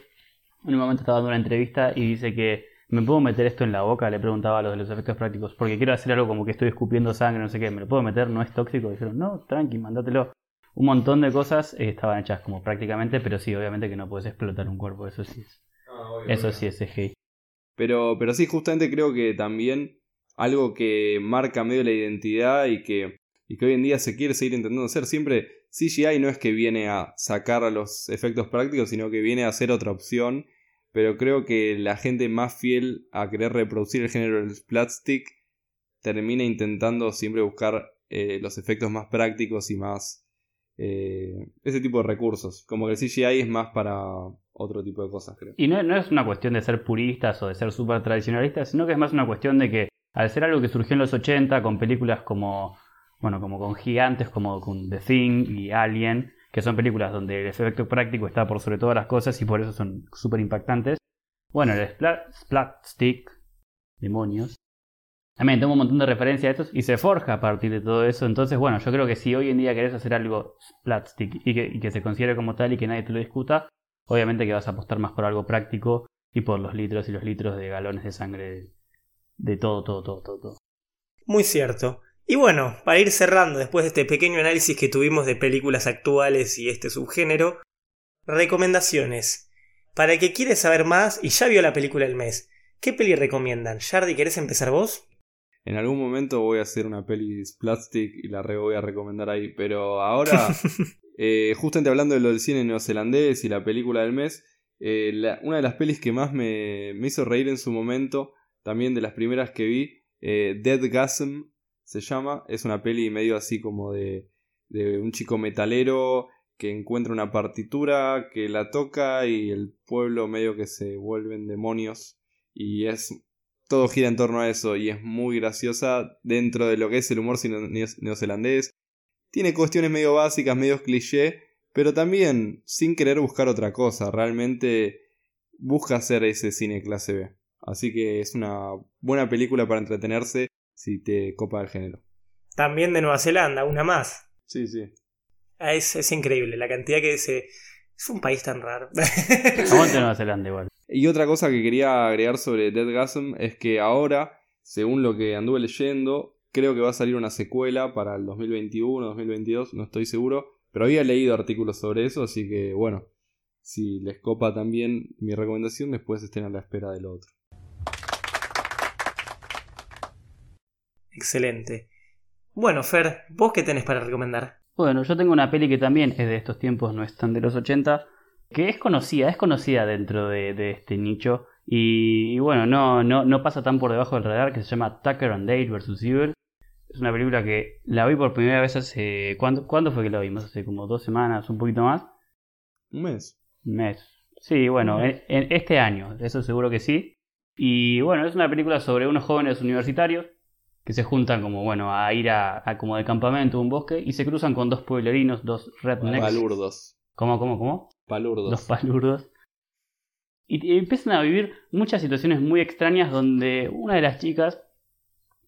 en un momento estaba dando una entrevista y dice que ¿me puedo meter esto en la boca? Le preguntaba a los de los efectos prácticos, porque quiero hacer algo como que estoy escupiendo sangre, no sé qué, ¿me lo puedo meter? ¿No es tóxico? dijeron, no, tranqui, mandátelo un montón de cosas eh, estaban hechas como prácticamente, pero sí, obviamente que no puedes explotar un cuerpo, eso sí es. Ah, eso sí es CGI. Pero, pero sí, justamente creo que también algo que marca medio la identidad y que, y que hoy en día se quiere seguir intentando hacer. Siempre CGI no es que viene a sacar los efectos prácticos, sino que viene a ser otra opción. Pero creo que la gente más fiel a querer reproducir el género del plastic termina intentando siempre buscar eh, los efectos más prácticos y más eh, ese tipo de recursos. Como que el CGI es más para otro tipo de cosas, creo. Y no, es una cuestión de ser puristas o de ser súper tradicionalistas, sino que es más una cuestión de que al ser algo que surgió en los 80 con películas como, bueno, como con gigantes, como con The Thing y Alien, que son películas donde el efecto práctico está por sobre todas las cosas y por eso son súper impactantes. Bueno, el Splat Stick, demonios, también tengo un montón de referencias a estos y se forja a partir de todo eso. Entonces, bueno, yo creo que si hoy en día querés hacer algo plastic y que, y que se considere como tal y que nadie te lo discuta, obviamente que vas a apostar más por algo práctico y por los litros y los litros de galones de sangre de, todo, todo, todo, todo, todo. Muy cierto. Y bueno, para ir cerrando después de este pequeño análisis que tuvimos de películas actuales y este subgénero, recomendaciones. Para el que quiere saber más y ya vio la película del mes, ¿qué peli recomiendan? Jardi, ¿querés empezar vos? En algún momento voy a hacer una peli plastic y la voy a recomendar ahí. Pero ahora, eh, justamente hablando de lo del cine neozelandés y la película del mes, eh, una de las pelis que más me, hizo reír en su momento, también de las primeras que vi, eh, Dead Gasm se llama. Es una peli medio así como de, de un chico metalero que encuentra una partitura, que la toca y el pueblo medio que se vuelven demonios. Y es. Todo gira en torno a eso y es muy graciosa dentro de lo que es el humor neozelandés. Tiene cuestiones medio básicas, medio cliché, pero también sin querer buscar otra cosa. Realmente busca hacer ese cine clase B. Así que es una buena película para entretenerse si te copa el género. También de Nueva Zelanda, una más. Sí, sí. Ah, es, es increíble la cantidad que dice. Es un país tan raro. Aguante Nueva Zelanda igual. Y otra cosa que quería agregar sobre Dead Gasm es que ahora, según lo que anduve leyendo, creo que va a salir una secuela para el 2021, 2022, no estoy seguro. Pero había leído artículos sobre eso, así que bueno, si les copa también mi recomendación, después estén a la espera del otro. Excelente. Bueno, Fer, ¿vos qué tenés para recomendar? Bueno, yo tengo una peli que también es de estos tiempos, no es tan de los 80, que es conocida, es conocida dentro de, este nicho. Y, bueno, no, no, no pasa tan por debajo del radar, que se llama Tucker and Dale vs. Evil. Es una película que la vi por primera vez hace... ¿Cuándo, ¿cuándo fue que la vimos? Hace como dos semanas, un poquito más. Un mes. Un mes. Sí, bueno, en, este año, eso seguro que sí. Y bueno, es una película sobre unos jóvenes universitarios que se juntan como, bueno, a ir a, como de campamento, un bosque, y se cruzan con dos pueblerinos, dos rednecks. Palurdos. ¿Cómo, cómo, cómo? Palurdos. Dos palurdos. Y, empiezan a vivir muchas situaciones muy extrañas donde una de las chicas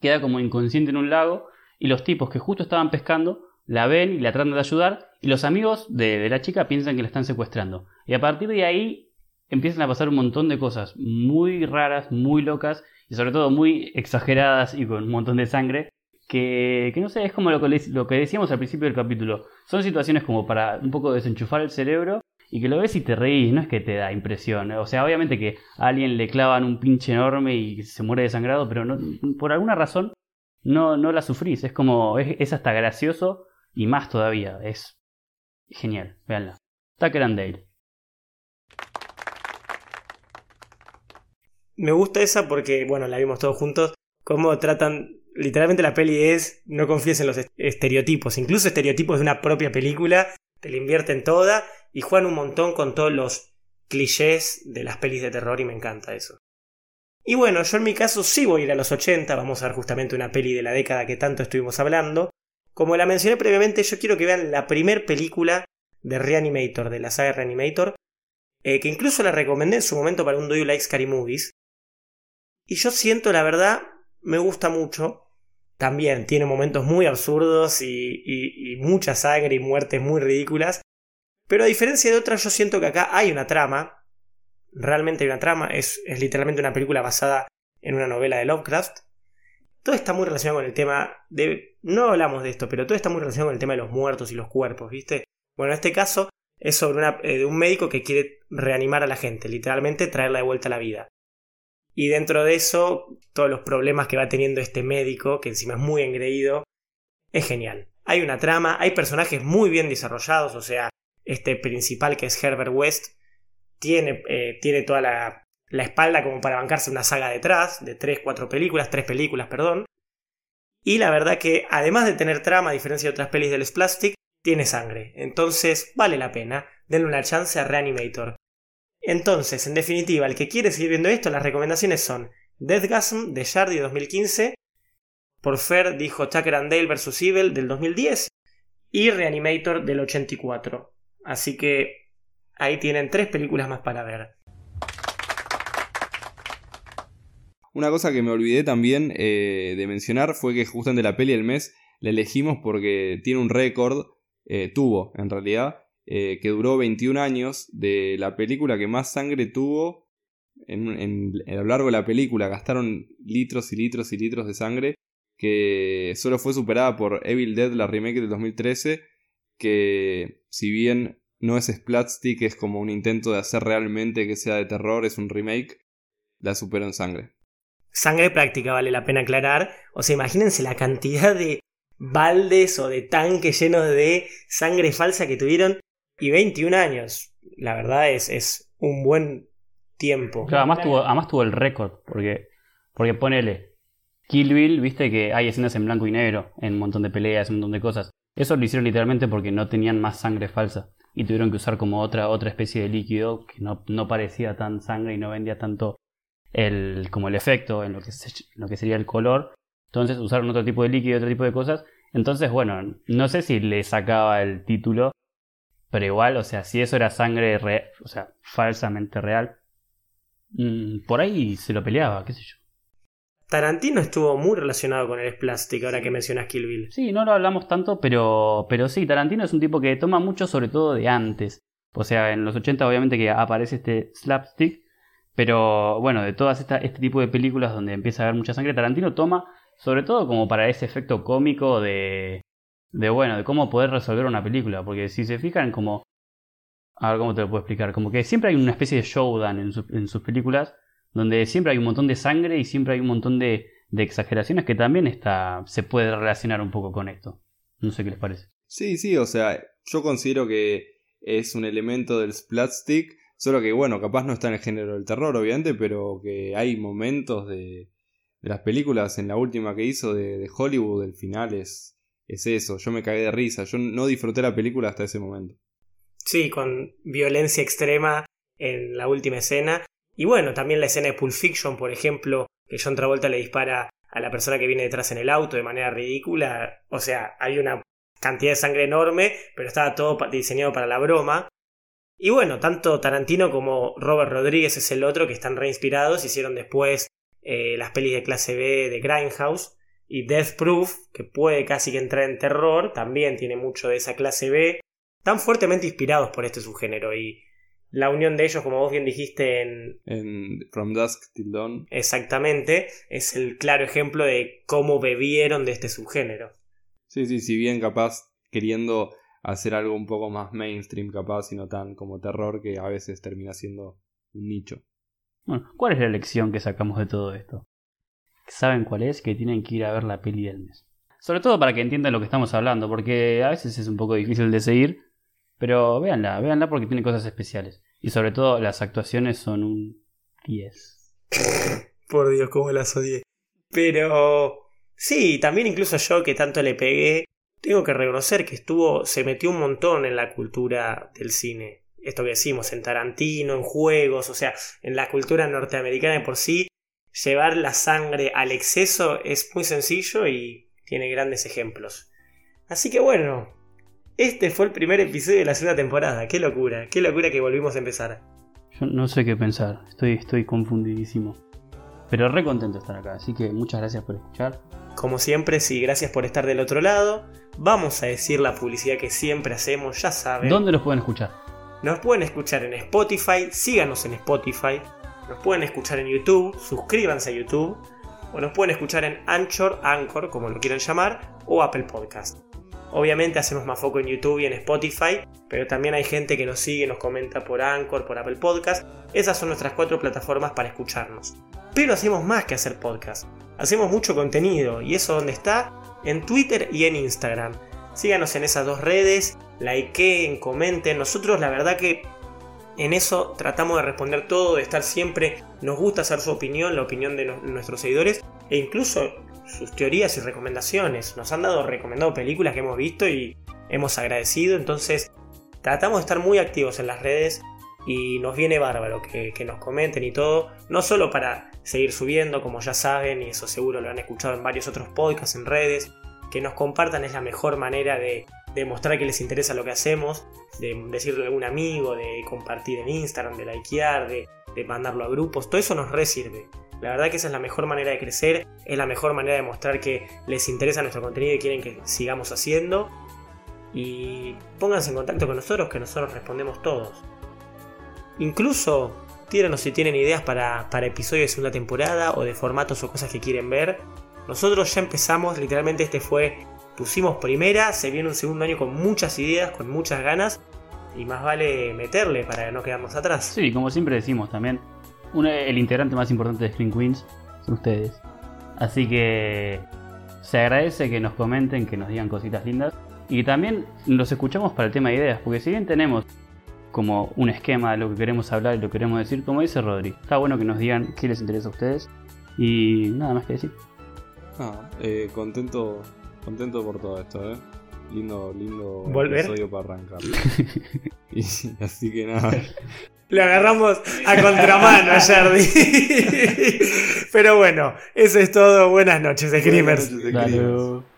queda como inconsciente en un lago y los tipos que justo estaban pescando la ven y la tratan de ayudar y los amigos de, la chica piensan que la están secuestrando. Y a partir de ahí empiezan a pasar un montón de cosas muy raras, muy locas y sobre todo muy exageradas y con un montón de sangre. Que, que no sé, es como lo que, lo que decíamos al principio del capítulo. Son situaciones como para un poco desenchufar el cerebro y que lo ves y te reís, no es que te da impresión. O sea, obviamente que a alguien le clavan un pinche enorme y se muere desangrado, pero no, por alguna razón no, no la sufrís. Es como, es, es hasta gracioso y más todavía. Es genial, véanla. Tucker and Dale. me gusta esa porque, bueno, la vimos todos juntos, cómo tratan, literalmente la peli es, no confíes en los estereotipos, incluso estereotipos de una propia película, te la invierten toda y juegan un montón con todos los clichés de las pelis de terror y me encanta eso. Y bueno, yo en mi caso sí voy a ir a los 80, vamos a ver justamente una peli de la década que tanto estuvimos hablando. Como la mencioné previamente, yo quiero que vean la primer película de Reanimator, de la saga Reanimator, eh, que incluso la recomendé en su momento para un Do You Like Scary Movies, y yo siento, la verdad, me gusta mucho. También tiene momentos muy absurdos y, mucha sangre y muertes muy ridículas. Pero a diferencia de otras, yo siento que acá hay una trama. Realmente hay una trama. Es, literalmente una película basada en una novela de Lovecraft. Todo está muy relacionado con el tema de... No hablamos de esto, pero todo está muy relacionado con el tema de los muertos y los cuerpos, ¿viste? Bueno, en este caso es sobre eh, un médico que quiere reanimar a la gente, literalmente traerla de vuelta a la vida. Y dentro de eso, todos los problemas que va teniendo este médico, que encima es muy engreído, es genial. Hay una trama, hay personajes muy bien desarrollados, o sea, este principal que es Herbert West, tiene, eh, tiene toda la, la espalda como para bancarse una saga detrás, de 3, 4 películas, 3 películas, perdón. Y la verdad que además de tener trama, a diferencia de otras pelis del Splastic, tiene sangre. Entonces vale la pena. Denle una chance a Reanimator. Entonces, en definitiva, el que quiere seguir viendo esto, las recomendaciones son Deathgasm de Shardy 2015, por Fer dijo Tucker and Dale vs. Evil del 2010 y Reanimator del 84. Así que ahí tienen tres películas más para ver. Una cosa que me olvidé también eh, de mencionar fue que justamente la peli del mes la elegimos porque tiene un récord, eh, tuvo en realidad, eh, que duró 21 años, de la película que más sangre tuvo en, a lo largo de la película. Gastaron litros y litros y litros de sangre, que solo fue superada por Evil Dead, la remake del 2013, que si bien no es Splatstick, es como un intento de hacer realmente que sea de terror, es un remake, la superó en sangre. Sangre práctica, vale la pena aclarar. O sea, imagínense la cantidad de baldes o de tanques llenos de sangre falsa que tuvieron y 21 años. La verdad es, es un buen tiempo. Claro, además tuvo, además tuvo el récord, porque, porque ponele, Kill Bill, viste que hay escenas en blanco y negro, en un montón de peleas, un montón de cosas. Eso lo hicieron literalmente porque no tenían más sangre falsa. y tuvieron que usar como otra, otra especie de líquido que no, no parecía tan sangre y no vendía tanto el, como el efecto en lo, que lo que sería el color. Entonces usaron otro tipo de líquido, otro tipo de cosas. Entonces, bueno, no sé si le sacaba el título, pero igual, o sea, si eso era sangre, o sea, falsamente real, mm, por ahí se lo peleaba, qué sé yo. Tarantino estuvo muy relacionado con el Plastic, ahora que mencionas Kill Bill. Sí, no lo hablamos tanto, pero, pero sí, Tarantino es un tipo que toma mucho, sobre todo de antes. O sea, en los 80 obviamente que aparece este slapstick, pero bueno, de todas esta, este tipo de películas donde empieza a haber mucha sangre, Tarantino toma sobre todo como para ese efecto cómico de, de bueno, de cómo poder resolver una película. Porque si se fijan como... A ver cómo te lo puedo explicar. Como que siempre hay una especie de showdown en, en sus películas donde siempre hay un montón de sangre y siempre hay un montón de, de exageraciones que también está, se puede relacionar un poco con esto. No sé qué les parece. Sí, sí, o sea, yo considero que es un elemento del splatstick, solo que bueno, capaz no está en el género del terror, obviamente, pero que hay momentos de, de las películas, en la última que hizo de, de Hollywood, el final es, es eso, yo me cagué de risa, yo no disfruté la película hasta ese momento. Sí, con violencia extrema en la última escena y bueno, también la escena de Pulp Fiction, por ejemplo, que John Travolta le dispara a la persona que viene detrás en el auto de manera ridícula. O sea, hay una cantidad de sangre enorme, pero estaba todo diseñado para la broma. Y bueno, tanto Tarantino como Robert Rodríguez es el otro que están reinspirados. Hicieron después eh, las pelis de clase B de Grindhouse. Y Death Proof, que puede casi que entrar en terror, también tiene mucho de esa clase B. Tan fuertemente inspirados por este subgénero. Y la unión de ellos, como vos bien dijiste en... en From Dusk Till Dawn. Exactamente, es el claro ejemplo de cómo bebieron de este subgénero. Sí, sí, si bien capaz queriendo hacer algo un poco más mainstream capaz y no tan como terror que a veces termina siendo un nicho. Bueno, ¿cuál es la lección que sacamos de todo esto? ¿Saben cuál es? Que tienen que ir a ver la peli del mes. Sobre todo para que entiendan lo que estamos hablando, porque a veces es un poco difícil de seguir pero véanla, véanla porque tiene cosas especiales. Y sobre todo las actuaciones son un 10. Por Dios, cómo las odié. Pero sí, también incluso yo que tanto le pegué, tengo que reconocer que estuvo, se metió un montón en la cultura del cine. Esto que decimos, en Tarantino, en juegos, o sea, en la cultura norteamericana de por sí, llevar la sangre al exceso es muy sencillo y tiene grandes ejemplos. Así que bueno, este fue el primer episodio de la segunda temporada. Qué locura, qué locura que volvimos a empezar. Yo no sé qué pensar, estoy, estoy confundidísimo. Pero re contento de estar acá, así que muchas gracias por escuchar. Como siempre, sí, gracias por estar del otro lado. Vamos a decir la publicidad que siempre hacemos, ya saben. ¿Dónde nos pueden escuchar? Nos pueden escuchar en Spotify, síganos en Spotify. Nos pueden escuchar en YouTube, suscríbanse a YouTube. O nos pueden escuchar en Anchor, Anchor, como lo quieran llamar, o Apple Podcast. Obviamente hacemos más foco en YouTube y en Spotify, pero también hay gente que nos sigue, nos comenta por Anchor, por Apple Podcast. Esas son nuestras cuatro plataformas para escucharnos. Pero hacemos más que hacer podcast. Hacemos mucho contenido y eso donde está en Twitter y en Instagram. Síganos en esas dos redes, likeen, comenten. Nosotros la verdad que en eso tratamos de responder todo, de estar siempre. Nos gusta hacer su opinión, la opinión de nuestros seguidores e incluso sus teorías y recomendaciones. Nos han dado recomendado películas que hemos visto y hemos agradecido. Entonces, tratamos de estar muy activos en las redes y nos viene bárbaro que, nos comenten y todo. No solo para seguir subiendo, como ya saben, y eso seguro lo han escuchado en varios otros podcasts en redes. Que nos compartan es la mejor manera de demostrar que les interesa lo que hacemos, de decirle a algún amigo, de compartir en Instagram, de likear, de, de mandarlo a grupos. Todo eso nos resirve. La verdad que esa es la mejor manera de crecer, es la mejor manera de mostrar que les interesa nuestro contenido y quieren que sigamos haciendo. Y pónganse en contacto con nosotros que nosotros respondemos todos. Incluso tírenos si tienen ideas para, para episodios de segunda temporada o de formatos o cosas que quieren ver. Nosotros ya empezamos, literalmente este fue, pusimos primera, se viene un segundo año con muchas ideas, con muchas ganas y más vale meterle para no quedarnos atrás. Sí, como siempre decimos también, el integrante más importante de Screen Queens son ustedes. Así que se agradece que nos comenten, que nos digan cositas lindas. Y también los escuchamos para el tema de ideas, porque si bien tenemos como un esquema de lo que queremos hablar y lo que queremos decir, como dice Rodri, está bueno que nos digan qué les interesa a ustedes. Y nada más que decir. Ah, eh, contento, contento por todo esto, ¿eh? lindo, lindo ¿Volver? episodio para arrancar. Y, así que nada. Lo agarramos a contramano, Jardi. Pero bueno, eso es todo. Buenas noches, Screamers. Buenas noches. Screamers.